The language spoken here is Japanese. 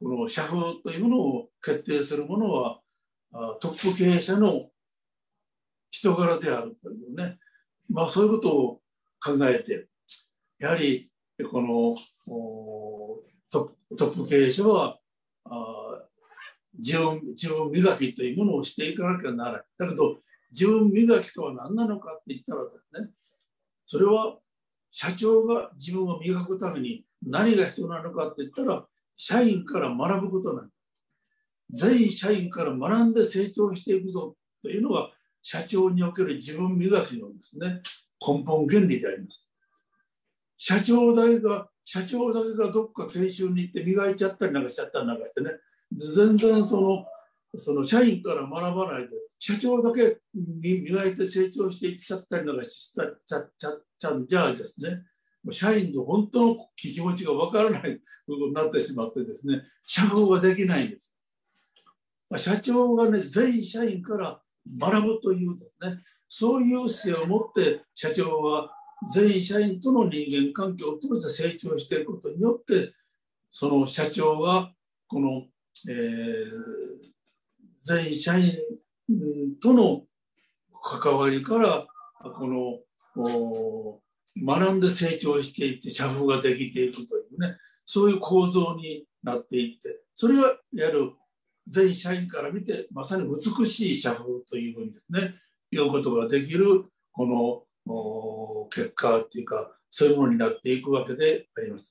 この社風というものを決定するものはトップ経営者の人柄であるというね、まあ、そういうことを考えてやはりこのトップ経営者は自分自分磨きというものをしていかなきゃならない。だけど自分磨きとは何なのかって言ったらですねそれは社長が自分を磨くために何が必要なのかって言ったら社員から学ぶことなん全員社員から学んで成長していくぞ。というのが社長における自分磨きのですね根本原理であります。社長だけが社長だけがどっか研修に行って磨いちゃったりなんかしちゃったりなんかしてね。全然そのその社員から学ばないで社長だけ磨いて成長していっちゃったりなんかしちゃちゃちゃちゃんじゃあですね。社員の本当の気持ちがわからないことになってしまってですね社風ができないんです。社長がね全員社員から学ぶというですねそういう姿勢を持って社長は全員社員との人間関係を通して成長していくことによってその社長がこの、えー、全員社員との関わりからこの学んで成長していって社風ができていくというねそういう構造になっていってそれがやる全社員から見てまさに美しい社風というふうにですね言うことができるこの結果っていうかそういうものになっていくわけであります。